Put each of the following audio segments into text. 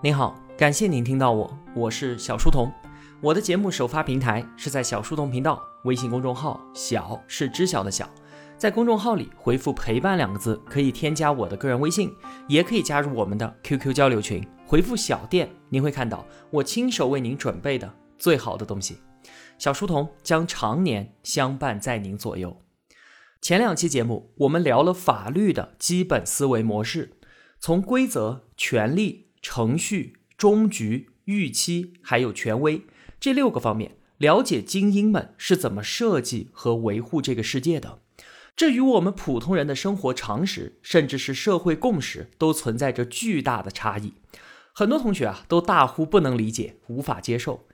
您好，感谢您听到我，我是小书童。我的节目首发平台是在小书童频道微信公众号，小是知晓的小，在公众号里回复“陪伴”两个字，可以添加我的个人微信，也可以加入我们的 QQ 交流群。回复“小店”，您会看到我亲手为您准备的最好的东西。小书童将常年相伴在您左右。前两期节目我们聊了法律的基本思维模式，从规则、权利。程序、终局、预期还有权威这六个方面，了解精英们是怎么设计和维护这个世界的。这与我们普通人的生活常识，甚至是社会共识，都存在着巨大的差异。很多同学啊，都大呼不能理解，无法接受。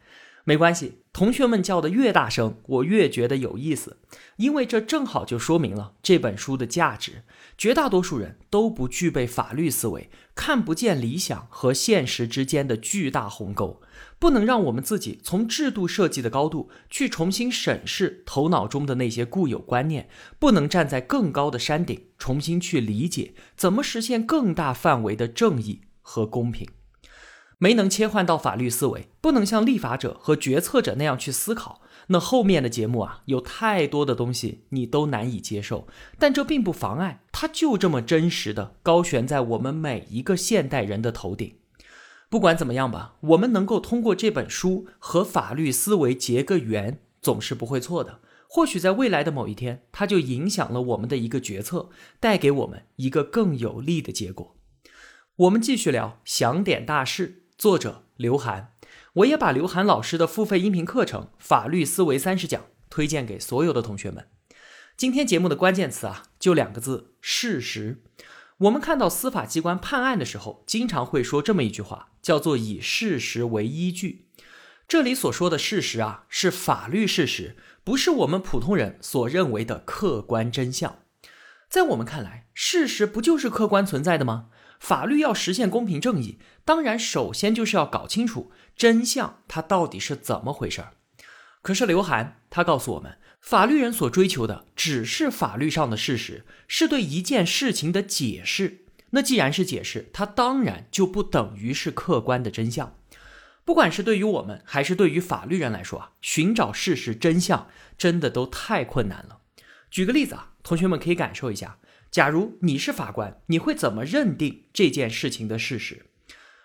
没关系，同学们叫的越大声，我越觉得有意思，因为这正好就说明了这本书的价值。绝大多数人都不具备法律思维，看不见理想和现实之间的巨大鸿沟，不能让我们自己从制度设计的高度去重新审视头脑中的那些固有观念，不能站在更高的山顶重新去理解怎么实现更大范围的正义和公平。没能切换到法律思维，不能像立法者和决策者那样去思考，那后面的节目啊，有太多的东西你都难以接受。但这并不妨碍，它就这么真实的高悬在我们每一个现代人的头顶。不管怎么样吧，我们能够通过这本书和法律思维结个缘，总是不会错的。或许在未来的某一天，它就影响了我们的一个决策，带给我们一个更有利的结果。我们继续聊想点大事。作者刘涵，我也把刘涵老师的付费音频课程《法律思维三十讲》推荐给所有的同学们。今天节目的关键词啊，就两个字：事实。我们看到司法机关判案的时候，经常会说这么一句话，叫做“以事实为依据”。这里所说的事实啊，是法律事实，不是我们普通人所认为的客观真相。在我们看来，事实不就是客观存在的吗？法律要实现公平正义，当然首先就是要搞清楚真相，它到底是怎么回事儿。可是刘涵他告诉我们，法律人所追求的只是法律上的事实，是对一件事情的解释。那既然是解释，它当然就不等于是客观的真相。不管是对于我们还是对于法律人来说啊，寻找事实真相真的都太困难了。举个例子啊，同学们可以感受一下。假如你是法官，你会怎么认定这件事情的事实？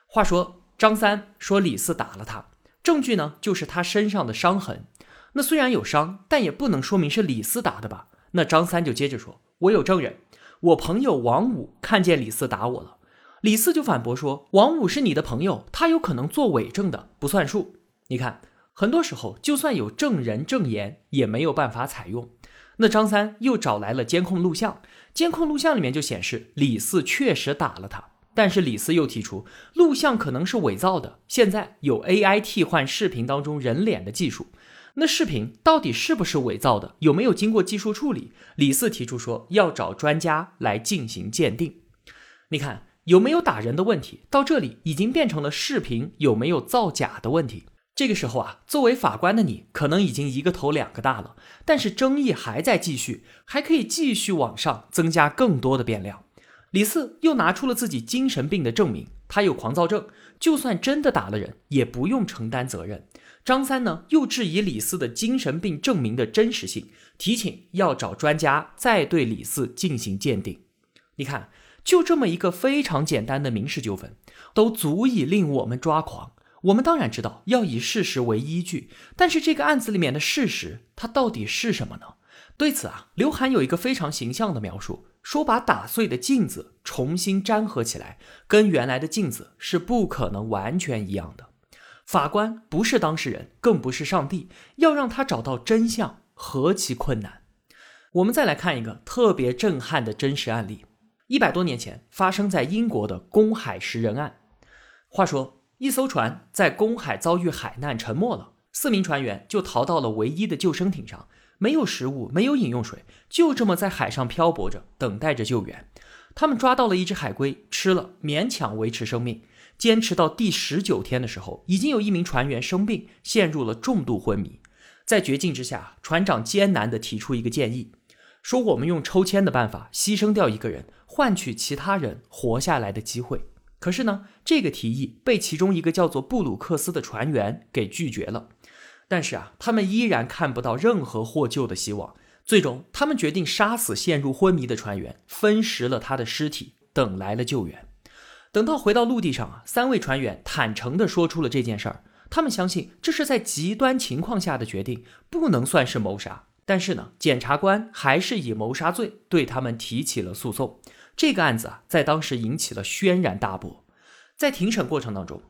话说张三说李四打了他，证据呢就是他身上的伤痕。那虽然有伤，但也不能说明是李四打的吧？那张三就接着说：“我有证人，我朋友王五看见李四打我了。”李四就反驳说：“王五是你的朋友，他有可能做伪证的，不算数。”你看，很多时候就算有证人证言，也没有办法采用。那张三又找来了监控录像，监控录像里面就显示李四确实打了他，但是李四又提出录像可能是伪造的。现在有 AI 替换视频当中人脸的技术，那视频到底是不是伪造的？有没有经过技术处理？李四提出说要找专家来进行鉴定。你看有没有打人的问题？到这里已经变成了视频有没有造假的问题。这个时候啊，作为法官的你，可能已经一个头两个大了，但是争议还在继续，还可以继续往上增加更多的变量。李四又拿出了自己精神病的证明，他有狂躁症，就算真的打了人，也不用承担责任。张三呢，又质疑李四的精神病证明的真实性，提请要找专家再对李四进行鉴定。你看，就这么一个非常简单的民事纠纷，都足以令我们抓狂。我们当然知道要以事实为依据，但是这个案子里面的事实，它到底是什么呢？对此啊，刘涵有一个非常形象的描述，说把打碎的镜子重新粘合起来，跟原来的镜子是不可能完全一样的。法官不是当事人，更不是上帝，要让他找到真相，何其困难！我们再来看一个特别震撼的真实案例，一百多年前发生在英国的公海食人案。话说。一艘船在公海遭遇海难沉没了，四名船员就逃到了唯一的救生艇上，没有食物，没有饮用水，就这么在海上漂泊着，等待着救援。他们抓到了一只海龟，吃了，勉强维持生命。坚持到第十九天的时候，已经有一名船员生病，陷入了重度昏迷。在绝境之下，船长艰难地提出一个建议，说：“我们用抽签的办法，牺牲掉一个人，换取其他人活下来的机会。”可是呢，这个提议被其中一个叫做布鲁克斯的船员给拒绝了。但是啊，他们依然看不到任何获救的希望。最终，他们决定杀死陷入昏迷的船员，分食了他的尸体，等来了救援。等到回到陆地上啊，三位船员坦诚地说出了这件事儿。他们相信这是在极端情况下的决定，不能算是谋杀。但是呢，检察官还是以谋杀罪对他们提起了诉讼。这个案子啊，在当时引起了轩然大波。在庭审过程当中，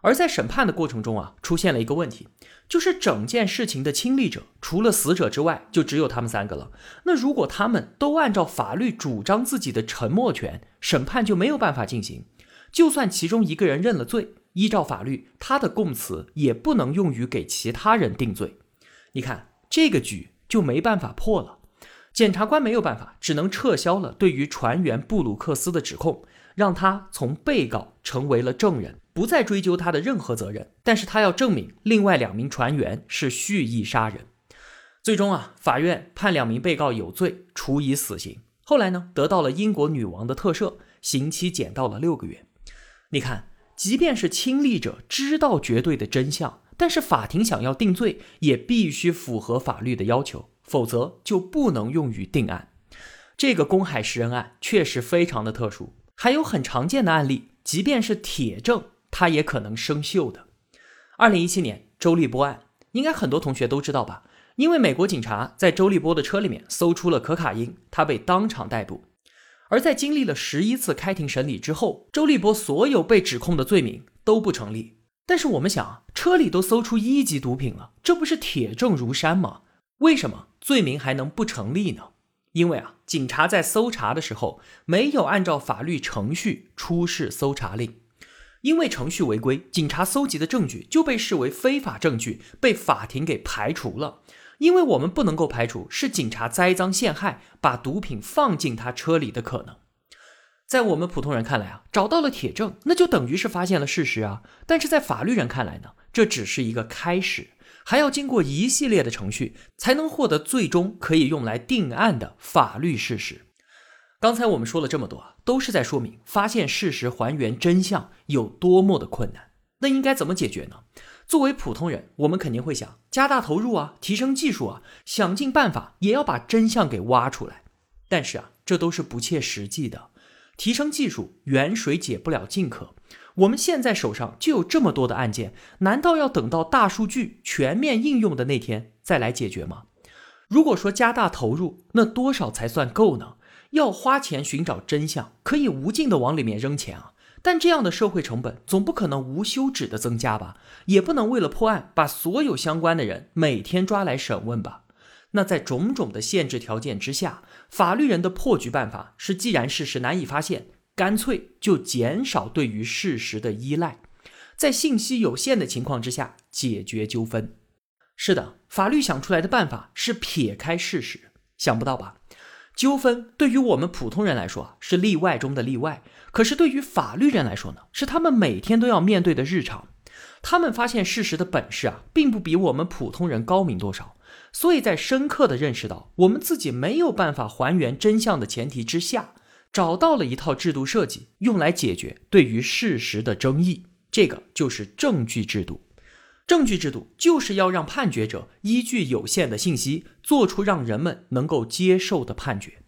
而在审判的过程中啊，出现了一个问题，就是整件事情的亲历者除了死者之外，就只有他们三个了。那如果他们都按照法律主张自己的沉默权，审判就没有办法进行。就算其中一个人认了罪。依照法律，他的供词也不能用于给其他人定罪。你看，这个局就没办法破了。检察官没有办法，只能撤销了对于船员布鲁克斯的指控，让他从被告成为了证人，不再追究他的任何责任。但是他要证明另外两名船员是蓄意杀人。最终啊，法院判两名被告有罪，处以死刑。后来呢，得到了英国女王的特赦，刑期减到了六个月。你看。即便是亲历者知道绝对的真相，但是法庭想要定罪，也必须符合法律的要求，否则就不能用于定案。这个公海食人案确实非常的特殊，还有很常见的案例，即便是铁证，它也可能生锈的。二零一七年周立波案，应该很多同学都知道吧？因为美国警察在周立波的车里面搜出了可卡因，他被当场逮捕。而在经历了十一次开庭审理之后，周立波所有被指控的罪名都不成立。但是我们想，车里都搜出一级毒品了，这不是铁证如山吗？为什么罪名还能不成立呢？因为啊，警察在搜查的时候没有按照法律程序出示搜查令，因为程序违规，警察搜集的证据就被视为非法证据，被法庭给排除了。因为我们不能够排除是警察栽赃陷害，把毒品放进他车里的可能。在我们普通人看来啊，找到了铁证，那就等于是发现了事实啊。但是在法律人看来呢，这只是一个开始，还要经过一系列的程序，才能获得最终可以用来定案的法律事实。刚才我们说了这么多啊，都是在说明发现事实、还原真相有多么的困难。那应该怎么解决呢？作为普通人，我们肯定会想加大投入啊，提升技术啊，想尽办法也要把真相给挖出来。但是啊，这都是不切实际的。提升技术远水解不了近渴。我们现在手上就有这么多的案件，难道要等到大数据全面应用的那天再来解决吗？如果说加大投入，那多少才算够呢？要花钱寻找真相，可以无尽的往里面扔钱啊。但这样的社会成本总不可能无休止的增加吧？也不能为了破案把所有相关的人每天抓来审问吧？那在种种的限制条件之下，法律人的破局办法是：既然事实难以发现，干脆就减少对于事实的依赖，在信息有限的情况之下解决纠纷。是的，法律想出来的办法是撇开事实，想不到吧？纠纷对于我们普通人来说是例外中的例外，可是对于法律人来说呢，是他们每天都要面对的日常。他们发现事实的本事啊，并不比我们普通人高明多少。所以在深刻的认识到我们自己没有办法还原真相的前提之下，找到了一套制度设计，用来解决对于事实的争议。这个就是证据制度。证据制度就是要让判决者依据有限的信息，做出让人们能够接受的判决。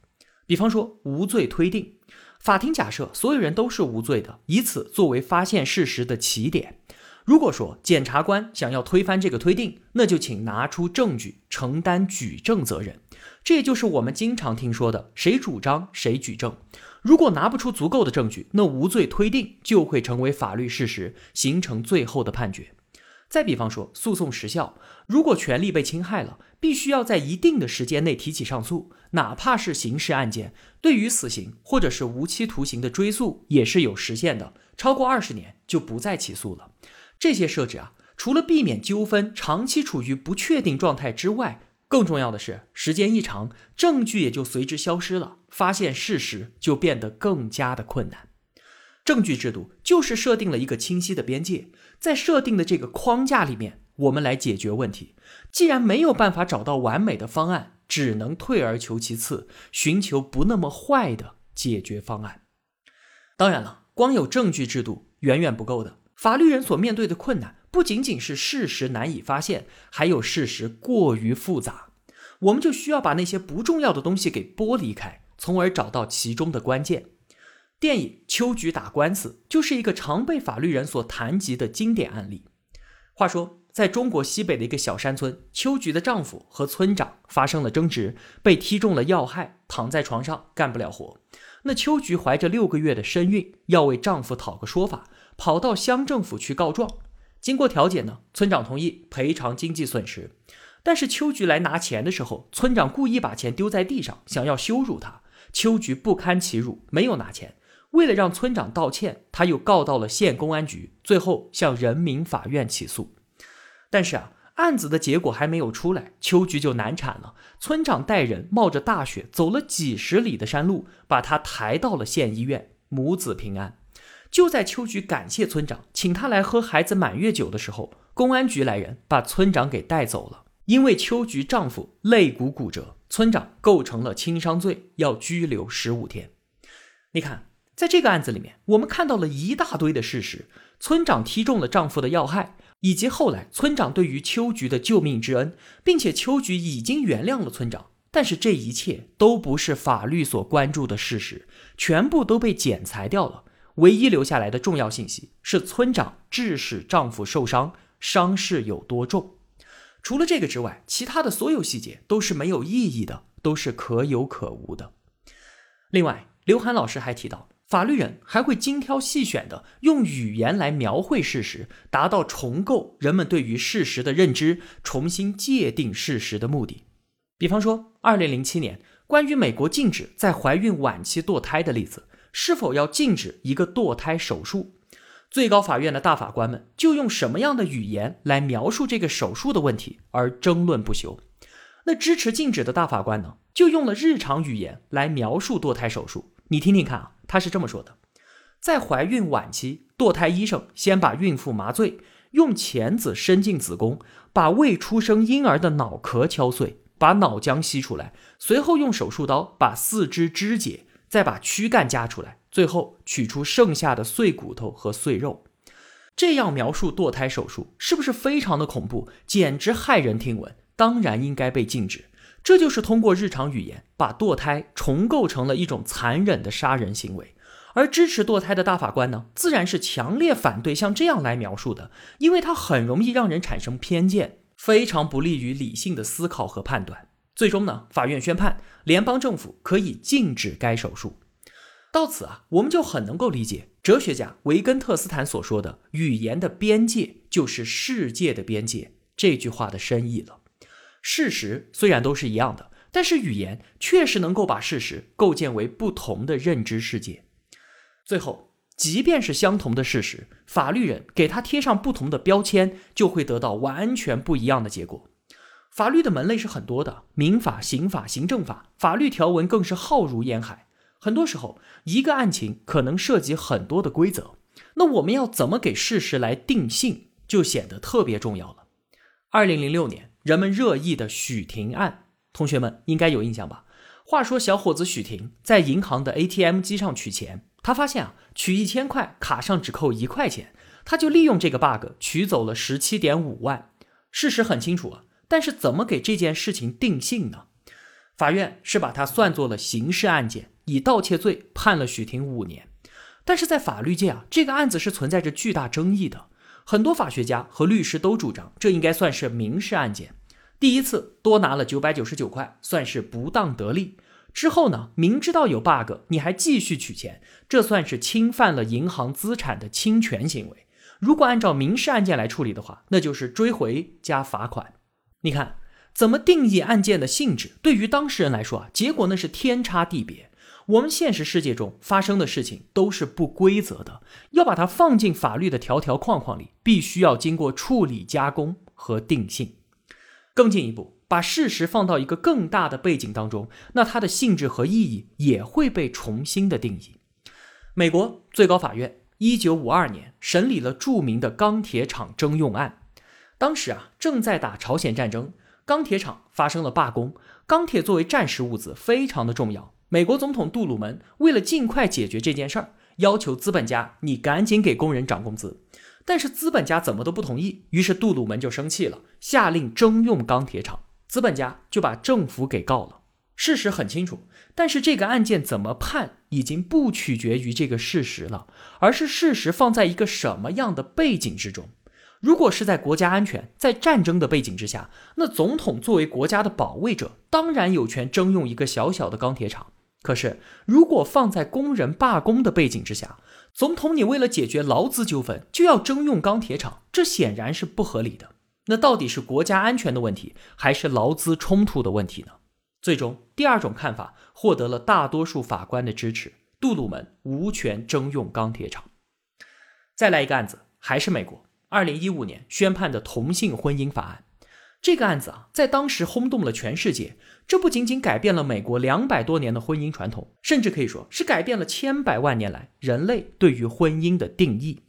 比方说无罪推定，法庭假设所有人都是无罪的，以此作为发现事实的起点。如果说检察官想要推翻这个推定，那就请拿出证据，承担举证责任。这也就是我们经常听说的“谁主张谁举证”。如果拿不出足够的证据，那无罪推定就会成为法律事实，形成最后的判决。再比方说，诉讼时效，如果权利被侵害了，必须要在一定的时间内提起上诉，哪怕是刑事案件，对于死刑或者是无期徒刑的追诉也是有时限的，超过二十年就不再起诉了。这些设置啊，除了避免纠纷长期处于不确定状态之外，更重要的是，时间一长，证据也就随之消失了，发现事实就变得更加的困难。证据制度就是设定了一个清晰的边界，在设定的这个框架里面，我们来解决问题。既然没有办法找到完美的方案，只能退而求其次，寻求不那么坏的解决方案。当然了。光有证据制度远远不够的。法律人所面对的困难不仅仅是事实难以发现，还有事实过于复杂。我们就需要把那些不重要的东西给剥离开，从而找到其中的关键。电影《秋菊打官司》就是一个常被法律人所谈及的经典案例。话说，在中国西北的一个小山村，秋菊的丈夫和村长发生了争执，被踢中了要害，躺在床上干不了活。那秋菊怀着六个月的身孕，要为丈夫讨个说法，跑到乡政府去告状。经过调解呢，村长同意赔偿经济损失。但是秋菊来拿钱的时候，村长故意把钱丢在地上，想要羞辱她。秋菊不堪其辱，没有拿钱。为了让村长道歉，他又告到了县公安局，最后向人民法院起诉。但是啊，案子的结果还没有出来，秋菊就难产了。村长带人冒着大雪，走了几十里的山路，把她抬到了县医院，母子平安。就在秋菊感谢村长，请他来喝孩子满月酒的时候，公安局来人把村长给带走了。因为秋菊丈夫肋骨骨折，村长构成了轻伤罪，要拘留十五天。你看，在这个案子里面，我们看到了一大堆的事实：村长踢中了丈夫的要害，以及后来村长对于秋菊的救命之恩，并且秋菊已经原谅了村长。但是这一切都不是法律所关注的事实，全部都被剪裁掉了。唯一留下来的重要信息是村长致使丈夫受伤，伤势有多重。除了这个之外，其他的所有细节都是没有意义的，都是可有可无的。另外，刘涵老师还提到，法律人还会精挑细选的用语言来描绘事实，达到重构人们对于事实的认知，重新界定事实的目的。比方说，二零零七年关于美国禁止在怀孕晚期堕胎的例子，是否要禁止一个堕胎手术？最高法院的大法官们就用什么样的语言来描述这个手术的问题而争论不休。那支持禁止的大法官呢，就用了日常语言来描述堕胎手术。你听听看啊，他是这么说的：在怀孕晚期，堕胎医生先把孕妇麻醉，用钳子伸进子宫，把未出生婴儿的脑壳敲碎，把脑浆吸出来，随后用手术刀把四肢肢解，再把躯干夹出来。最后取出剩下的碎骨头和碎肉，这样描述堕胎手术是不是非常的恐怖，简直骇人听闻？当然应该被禁止。这就是通过日常语言把堕胎重构成了一种残忍的杀人行为。而支持堕胎的大法官呢，自然是强烈反对像这样来描述的，因为它很容易让人产生偏见，非常不利于理性的思考和判断。最终呢，法院宣判联邦政府可以禁止该手术。到此啊，我们就很能够理解哲学家维根特斯坦所说的“语言的边界就是世界的边界”这句话的深意了。事实虽然都是一样的，但是语言确实能够把事实构建为不同的认知世界。最后，即便是相同的事实，法律人给他贴上不同的标签，就会得到完全不一样的结果。法律的门类是很多的，民法、刑法、行政法，法律条文更是浩如烟海。很多时候，一个案情可能涉及很多的规则，那我们要怎么给事实来定性，就显得特别重要了。二零零六年，人们热议的许霆案，同学们应该有印象吧？话说，小伙子许霆在银行的 ATM 机上取钱，他发现啊，取一千块卡上只扣一块钱，他就利用这个 bug 取走了十七点五万。事实很清楚啊，但是怎么给这件事情定性呢？法院是把它算作了刑事案件。以盗窃罪判了许霆五年，但是在法律界啊，这个案子是存在着巨大争议的。很多法学家和律师都主张，这应该算是民事案件。第一次多拿了九百九十九块，算是不当得利。之后呢，明知道有 bug，你还继续取钱，这算是侵犯了银行资产的侵权行为。如果按照民事案件来处理的话，那就是追回加罚款。你看，怎么定义案件的性质，对于当事人来说啊，结果那是天差地别。我们现实世界中发生的事情都是不规则的，要把它放进法律的条条框框里，必须要经过处理、加工和定性。更进一步，把事实放到一个更大的背景当中，那它的性质和意义也会被重新的定义。美国最高法院一九五二年审理了著名的钢铁厂征用案，当时啊正在打朝鲜战争，钢铁厂发生了罢工，钢铁作为战时物资非常的重要。美国总统杜鲁门为了尽快解决这件事儿，要求资本家你赶紧给工人涨工资。但是资本家怎么都不同意，于是杜鲁门就生气了，下令征用钢铁厂。资本家就把政府给告了。事实很清楚，但是这个案件怎么判已经不取决于这个事实了，而是事实放在一个什么样的背景之中。如果是在国家安全、在战争的背景之下，那总统作为国家的保卫者，当然有权征用一个小小的钢铁厂。可是，如果放在工人罢工的背景之下，总统你为了解决劳资纠纷就要征用钢铁厂，这显然是不合理的。那到底是国家安全的问题，还是劳资冲突的问题呢？最终，第二种看法获得了大多数法官的支持，杜鲁门无权征用钢铁厂。再来一个案子，还是美国，二零一五年宣判的同性婚姻法案。这个案子啊，在当时轰动了全世界。这不仅仅改变了美国两百多年的婚姻传统，甚至可以说是改变了千百万年来人类对于婚姻的定义。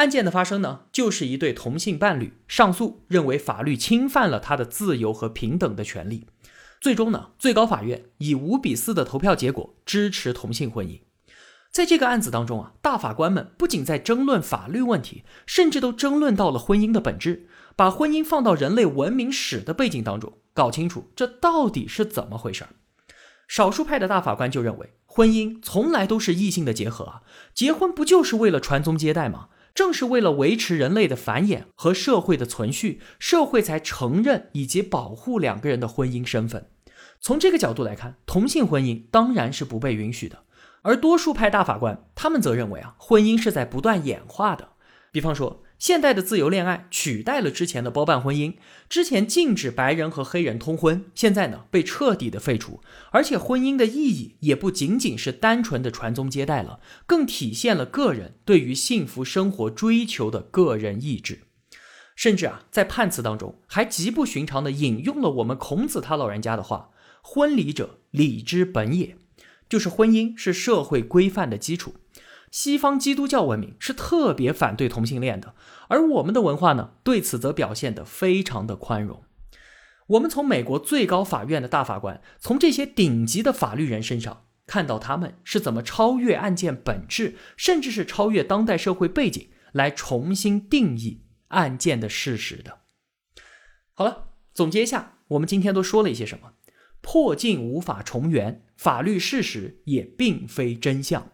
案件的发生呢，就是一对同性伴侣上诉，认为法律侵犯了他的自由和平等的权利。最终呢，最高法院以五比四的投票结果支持同性婚姻。在这个案子当中啊，大法官们不仅在争论法律问题，甚至都争论到了婚姻的本质，把婚姻放到人类文明史的背景当中，搞清楚这到底是怎么回事儿。少数派的大法官就认为，婚姻从来都是异性的结合啊，结婚不就是为了传宗接代吗？正是为了维持人类的繁衍和社会的存续，社会才承认以及保护两个人的婚姻身份。从这个角度来看，同性婚姻当然是不被允许的。而多数派大法官他们则认为啊，婚姻是在不断演化的。比方说，现代的自由恋爱取代了之前的包办婚姻。之前禁止白人和黑人通婚，现在呢被彻底的废除。而且婚姻的意义也不仅仅是单纯的传宗接代了，更体现了个人对于幸福生活追求的个人意志。甚至啊，在判词当中还极不寻常的引用了我们孔子他老人家的话：“婚礼者，礼之本也。”就是婚姻是社会规范的基础。西方基督教文明是特别反对同性恋的，而我们的文化呢，对此则表现得非常的宽容。我们从美国最高法院的大法官，从这些顶级的法律人身上，看到他们是怎么超越案件本质，甚至是超越当代社会背景，来重新定义案件的事实的。好了，总结一下，我们今天都说了一些什么？破镜无法重圆，法律事实也并非真相。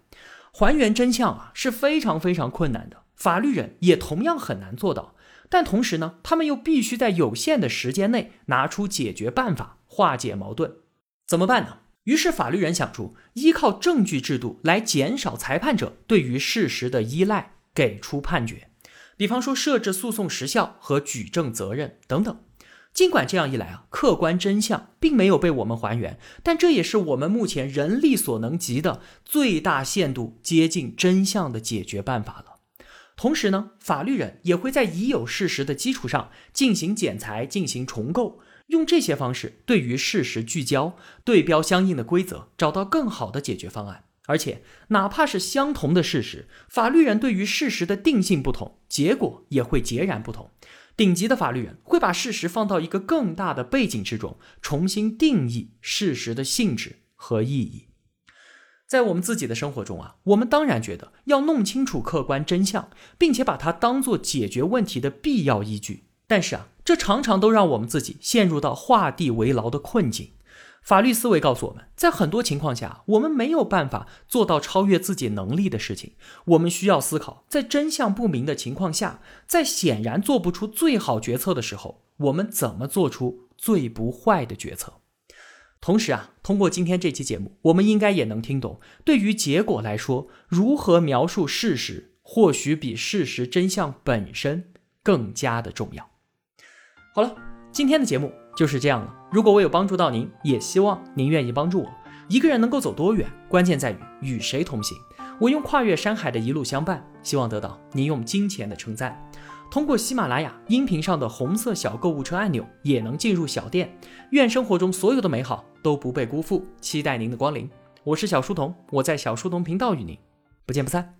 还原真相啊是非常非常困难的，法律人也同样很难做到。但同时呢，他们又必须在有限的时间内拿出解决办法，化解矛盾。怎么办呢？于是法律人想出依靠证据制度来减少裁判者对于事实的依赖，给出判决。比方说设置诉讼时效和举证责任等等。尽管这样一来啊，客观真相并没有被我们还原，但这也是我们目前人力所能及的最大限度接近真相的解决办法了。同时呢，法律人也会在已有事实的基础上进行剪裁、进行重构，用这些方式对于事实聚焦，对标相应的规则，找到更好的解决方案。而且，哪怕是相同的事实，法律人对于事实的定性不同，结果也会截然不同。顶级的法律人会把事实放到一个更大的背景之中，重新定义事实的性质和意义。在我们自己的生活中啊，我们当然觉得要弄清楚客观真相，并且把它当做解决问题的必要依据。但是啊，这常常都让我们自己陷入到画地为牢的困境。法律思维告诉我们，在很多情况下，我们没有办法做到超越自己能力的事情。我们需要思考，在真相不明的情况下，在显然做不出最好决策的时候，我们怎么做出最不坏的决策？同时啊，通过今天这期节目，我们应该也能听懂，对于结果来说，如何描述事实，或许比事实真相本身更加的重要。好了，今天的节目。就是这样了。如果我有帮助到您，也希望您愿意帮助我。一个人能够走多远，关键在于与谁同行。我用跨越山海的一路相伴，希望得到您用金钱的称赞。通过喜马拉雅音频上的红色小购物车按钮，也能进入小店。愿生活中所有的美好都不被辜负，期待您的光临。我是小书童，我在小书童频道与您不见不散。